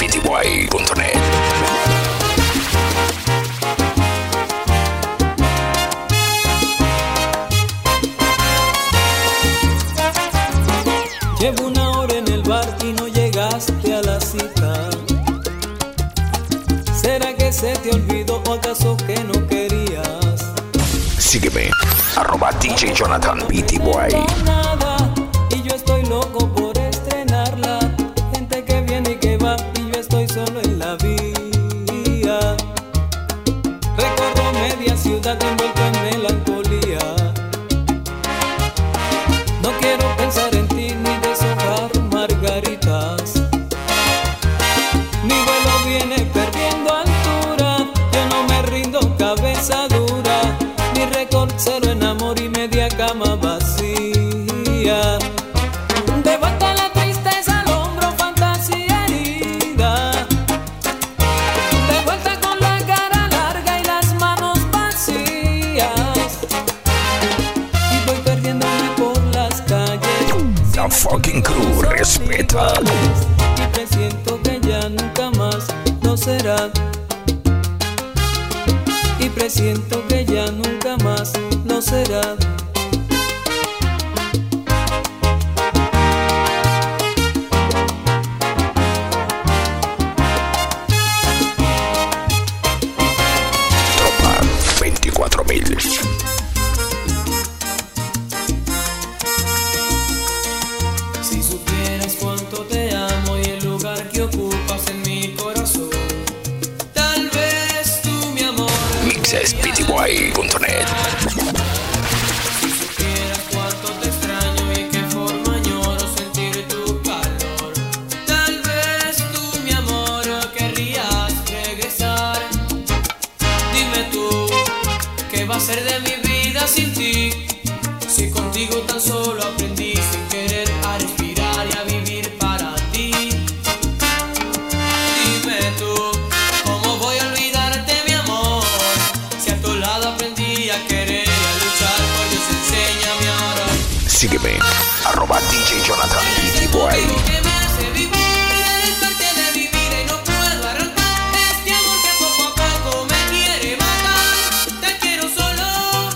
mixespty.net. Llevo una hora en el bar y no llegaste a la cita. ¿Será que se te olvidó o acaso que no querías? Sígueme, arroba DJ Jonathan Beatty 24000.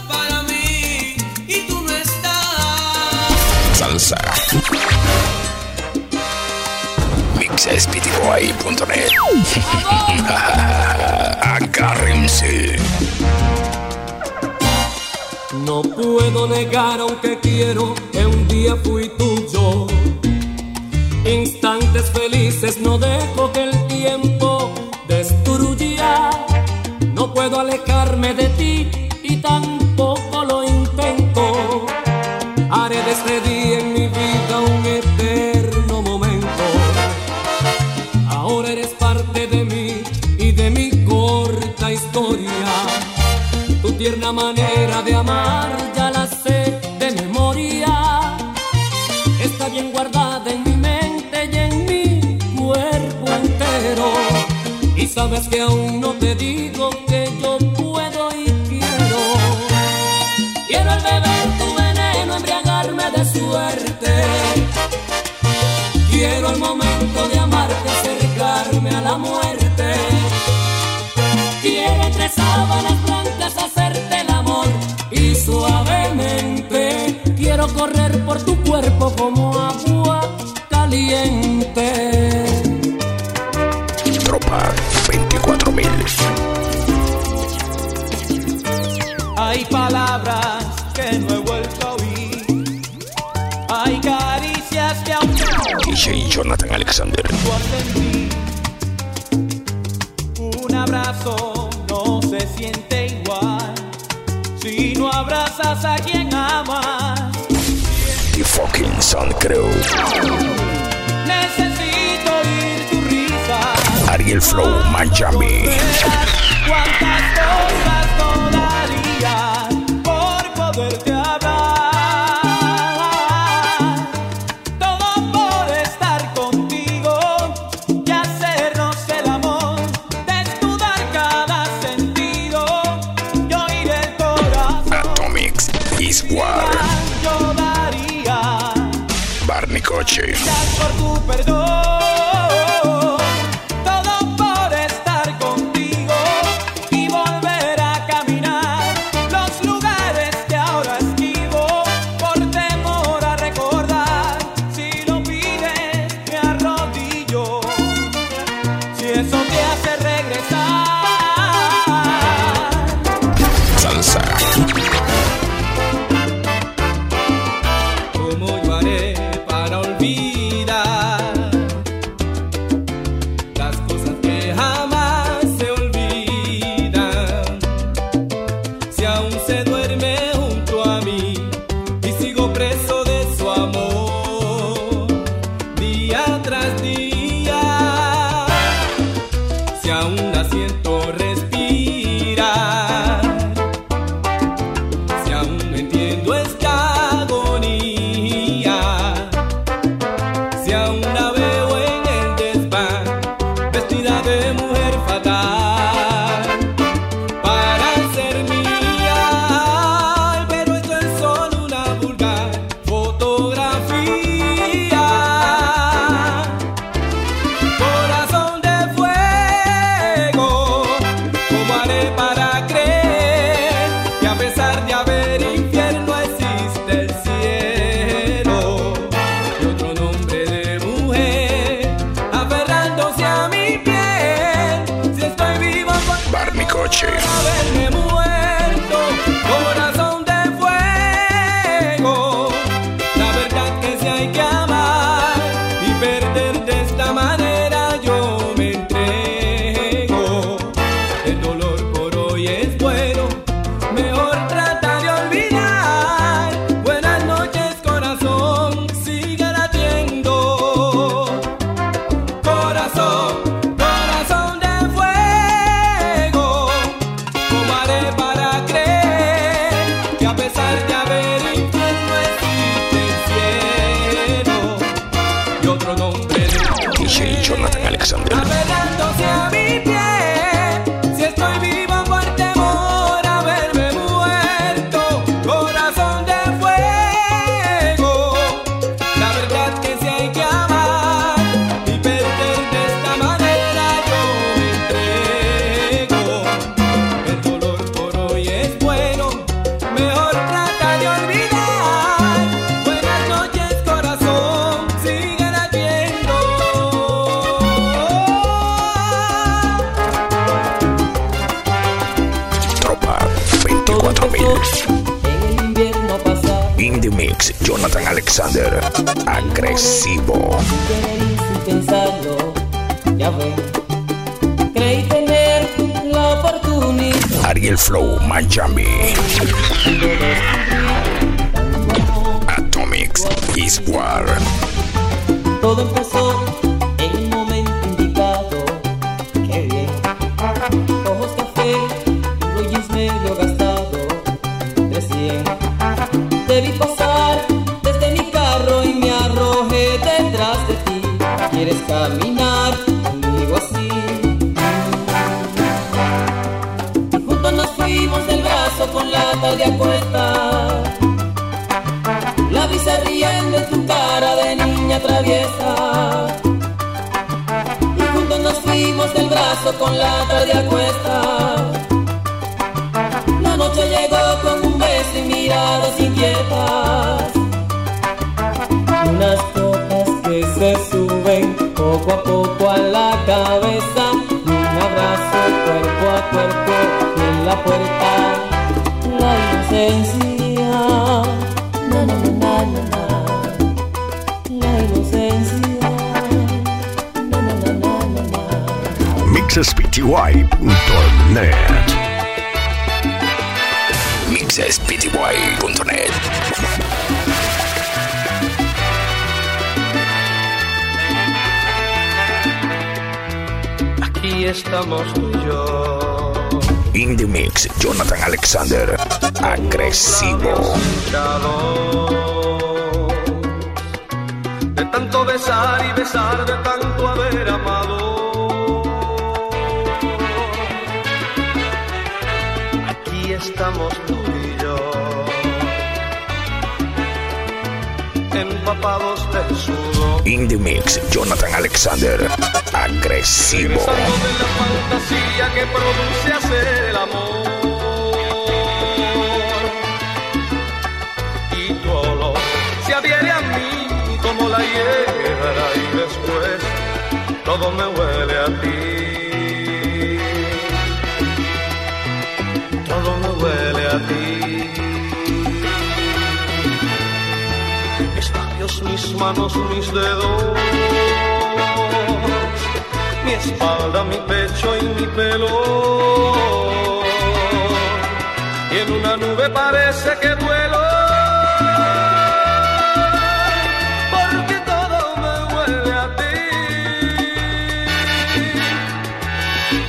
Para mí y tú no estás. Salsa. mixespty.net. Agárrense. No puedo negar aunque quiero que un día fui tuyo. Instantes felices no dejo que el tiempo destruya. No puedo alejarme de ti y tampoco lo intento. Haré de este día en mi vida un eterno momento. Ahora eres parte de mí y de mi corta historia. Tu tierna manera de amar sabes que aún no te digo que yo puedo y quiero. Quiero al beber tu veneno, embriagarme de suerte. Quiero al momento de amarte acercarme a la muerte. Quiero entre sábanas blancas hacerte el amor y suavemente quiero correr por tu cuerpo como Hay palabras que no he vuelto a oír. Hay caricias que aún DJ Jonathan Alexander. Un abrazo no se siente igual si no abrazas a quien amas. The fucking Sun Crew. Necesito oír tu risa. Ariel Flow Miami. Cuántas cosas gracias por tu perdón. Agresivo. Pensarlo, ya ven. Creí tener la oportunidad. Ariel Flow, Miami. Atomics is War. Todo empezó en un momento indicado. Qué bien. Ojos café, un jeans medio gastado. Recién debí pasar caminar conmigo así? Y juntos nos fuimos del brazo con la tarde a cuesta. La se riendo en tu cara de niña traviesa. Y juntos nos fuimos del brazo con la tarde a cuesta. La noche llegó con un beso y miradas inquietas. Unas gotas que se suben poco a poco a la cabeza. Un abrazo cuerpo a cuerpo y en la puerta la inocencia. Na, na, na. La inocencia. Mixespty.net Mixespty.net Aquí estamos tú y yo. Indie Mix, Jonathan Alexander, agresivo. De tanto besar y besar, de tanto haber amado. Aquí estamos tú y yo. Empapados de sudor. Indie Mix, Jonathan Alexander, agresivo. De la fantasía que produce hacer el amor. Y tu olor se adhiere a mí como la hierba y después todo me huele a ti. Mis manos, mis dedos mi espalda, mi pecho y mi pelo. Y en una nube parece que duelo. Porque todo me huele a ti.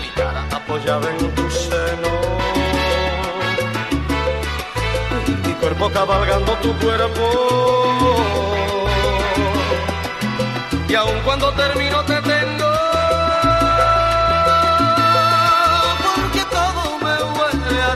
Mi cara apoyada en tu seno. Mi cuerpo cabalgando tu cuerpo. Y aun cuando termino te tengo porque todo me huele a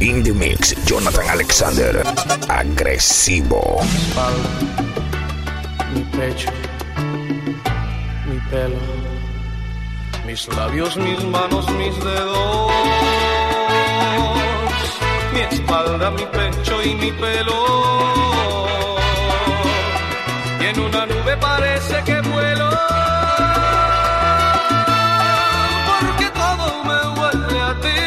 ti. Indie Mix, Jonathan Alexander, agresivo. espalda, mi pecho, mi pelo, mis labios, mis manos, mis dedos, mi espalda, mi pecho y mi pelo. parece que vuelo. Porque todo me huele a ti.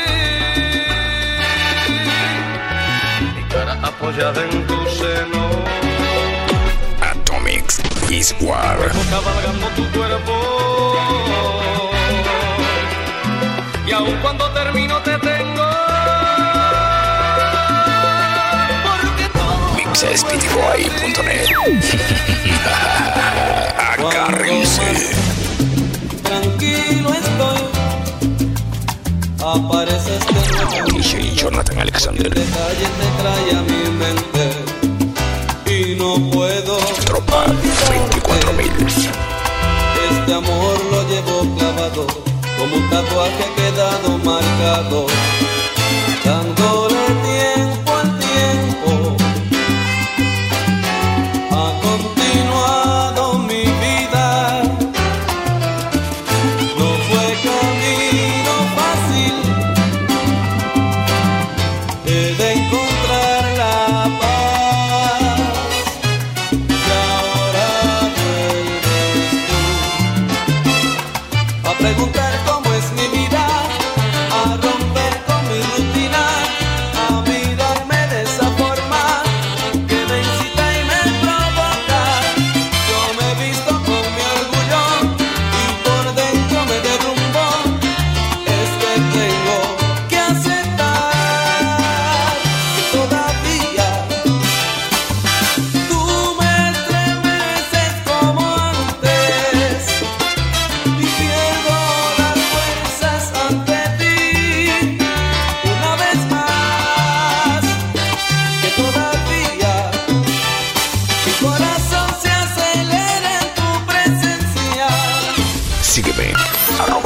Mi cara apoyada en tu seno. Atomics is War. cabalgando tu cuerpo. Y aun cuando termino te tengo. Porque todo mixesptboy.net Agárrense. Tranquilo estoy. Apareces de. DJ Jonathan Alexander. Detalle te trae a mi mente. Y no puedo. Tropa 24.000. Este amor lo llevo clavado. Como un tatuaje quedado marcado.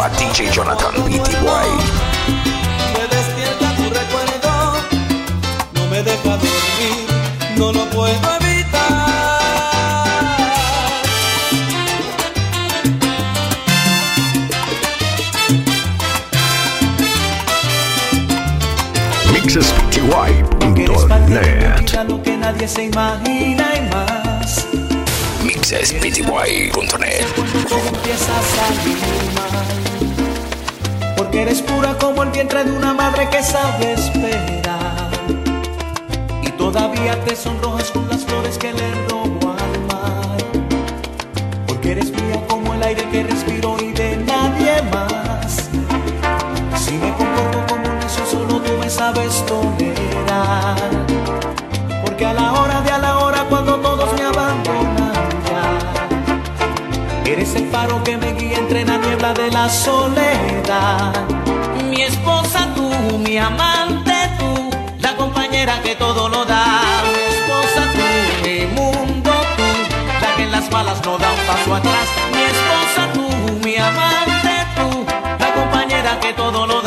Arroba DJ Jonathan me despierta tu recuerdo no me deja dormir no lo puedo Mixespty.net. lo que nadie se imagina y más. Mixespty.net. Empieza a salir mal. Porque eres pura como el vientre de una madre que sabe esperar. Y todavía te sonrojas con las flores que le robo al mar. Porque eres mía como el aire que respiro y de nadie más. Si me comporto como un necio, solo tú me sabes tolerar. Porque a la hora de a la hora, cuando eres el faro que me guía entre la niebla de la soledad. Mi esposa tú, mi amante tú, la compañera que todo lo da. Mi esposa tú, mi mundo tú, la que en las malas no da un paso atrás. Mi esposa tú, mi amante tú, la compañera que todo lo da.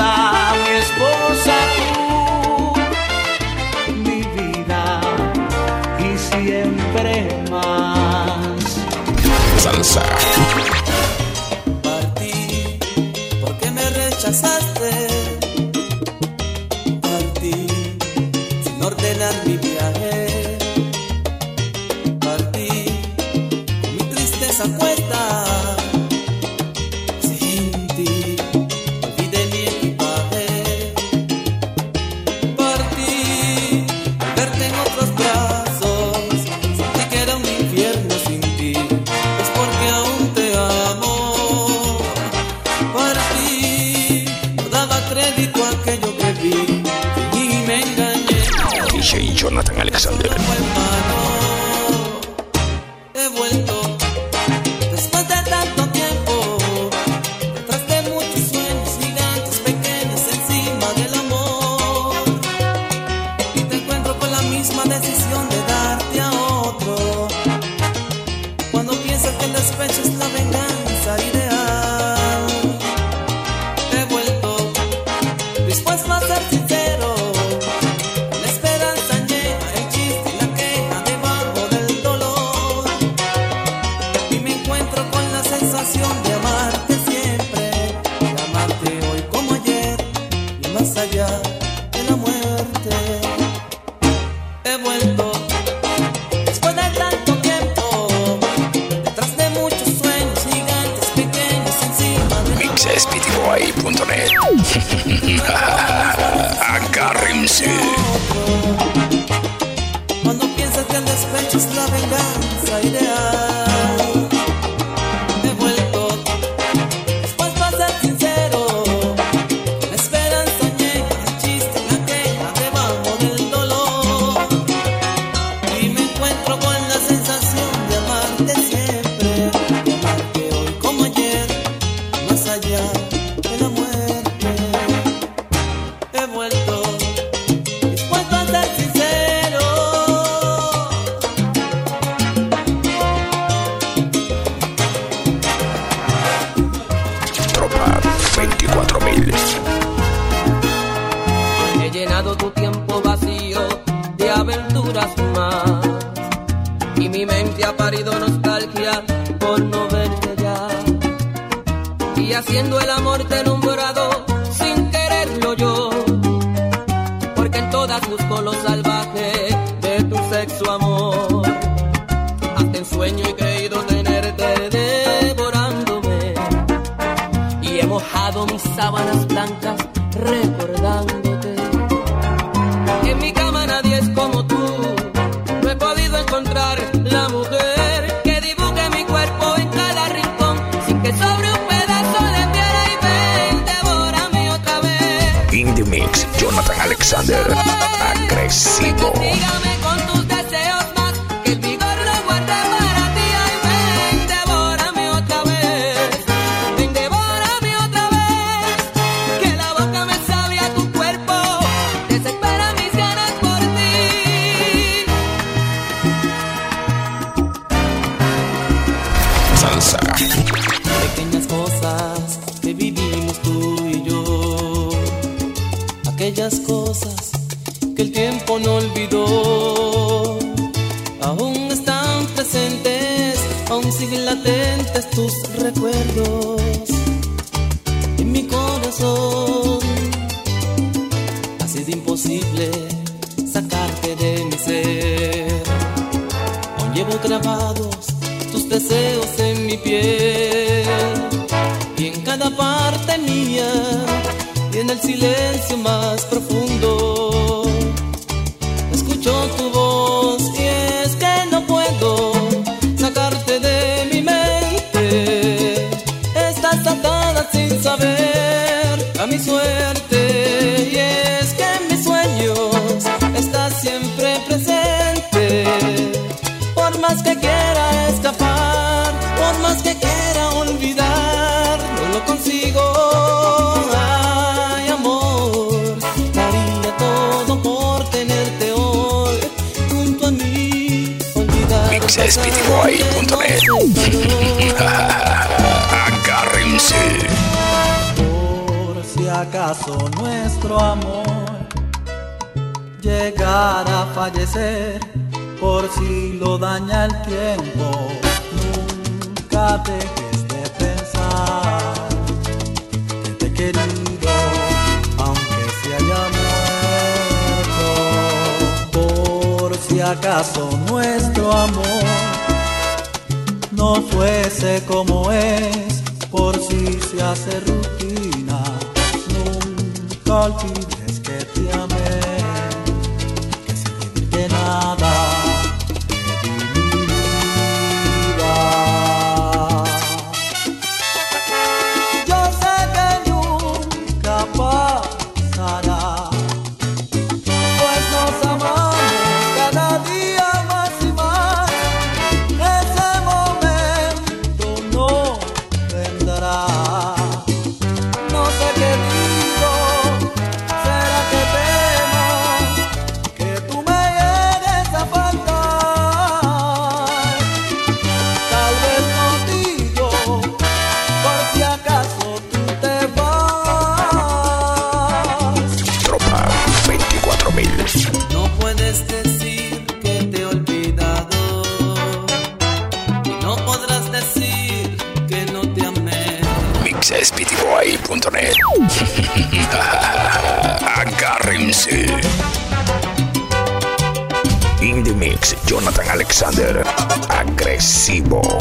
Salsa. Partí porque me rechazaste. Sexo amor. Hasta en sueño he creído tenerte devorándome. Y he mojado mis sábanas blancas recordándote. En mi cama nadie es como tú. No he podido encontrar la mujer que dibuje mi cuerpo en cada rincón. Sin que sobre un pedazo de piedra y ven, devórame otra vez. In the mix, Jonathan Alexander. Agresivo. Dígame Aquellas cosas que el tiempo no olvidó. Aún están presentes, aún siguen latentes tus recuerdos. En mi corazón ha sido imposible sacarte de mi ser. Aún llevo grabados tus deseos en mi piel y en cada parte mía y en el silencio más profundo. Escucho tu voz Mixespeedyboy.net. Agárrense. Por si acaso nuestro amor llegara a fallecer, por si lo daña el tiempo, nunca dejes de pensar que te querido, aunque se haya muerto. Por si acaso nuestro amor no fuese como es, por si se hace rutina, nunca olvides que te amé, Alexander. Agresivo.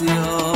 Excelsior.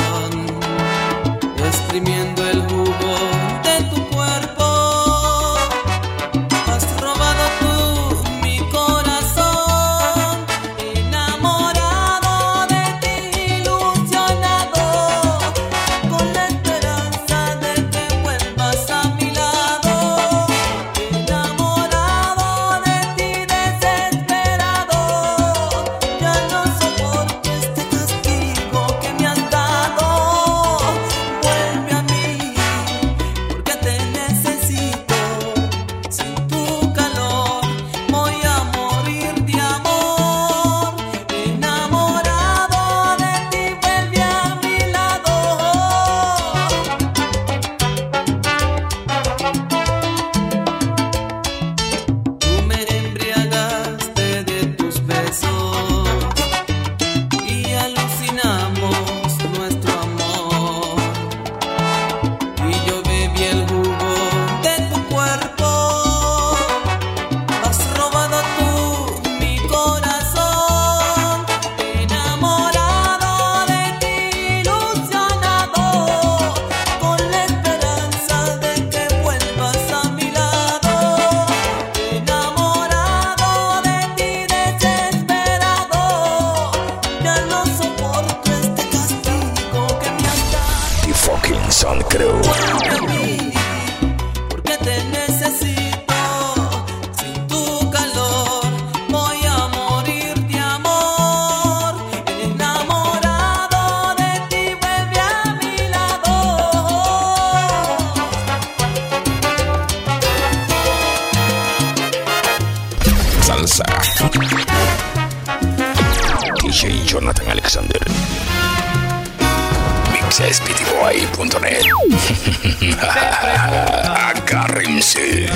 Alexander. Mixespitiboy.net. Agárrense.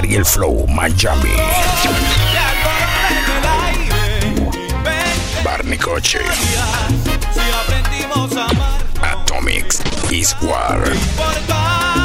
Ariel Flow Miami. Barney Coche. Atomics. Is War.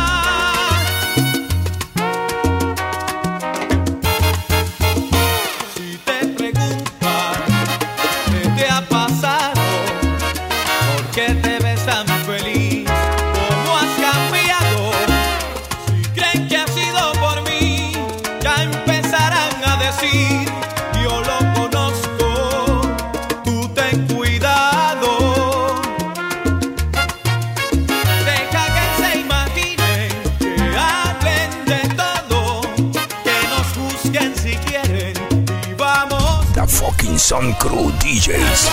Sun Crew DJs.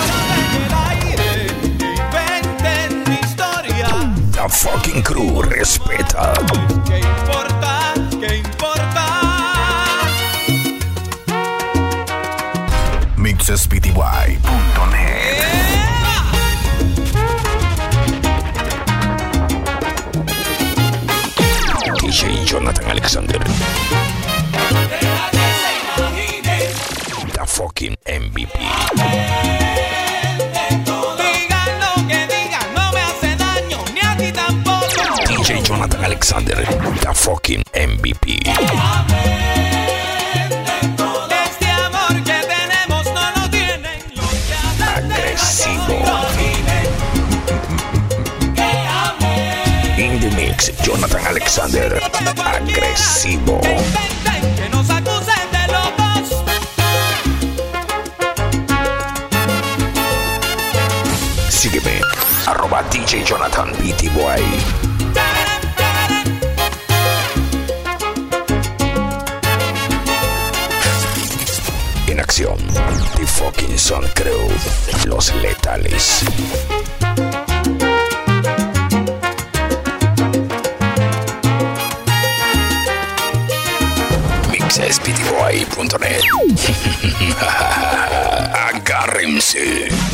The fucking crew respeta. ¿Qué importa? ¿Qué importa? Mixespty.net. DJ Jonathan Alexander. MVP. Digan lo que digan, no me hace daño, ni a ti tampoco. DJ Jonathan Alexander. The fucking MVP. Este amor que tenemos no lo tienen los que hablan de Agresivo. In the mix, Jonathan Alexander. Agresivo. Sígueme. Arroba DJ Jonathan BT Boy. En acción. The fucking Sun Crew. Los letales. Mixespitiboy.net Agárrense.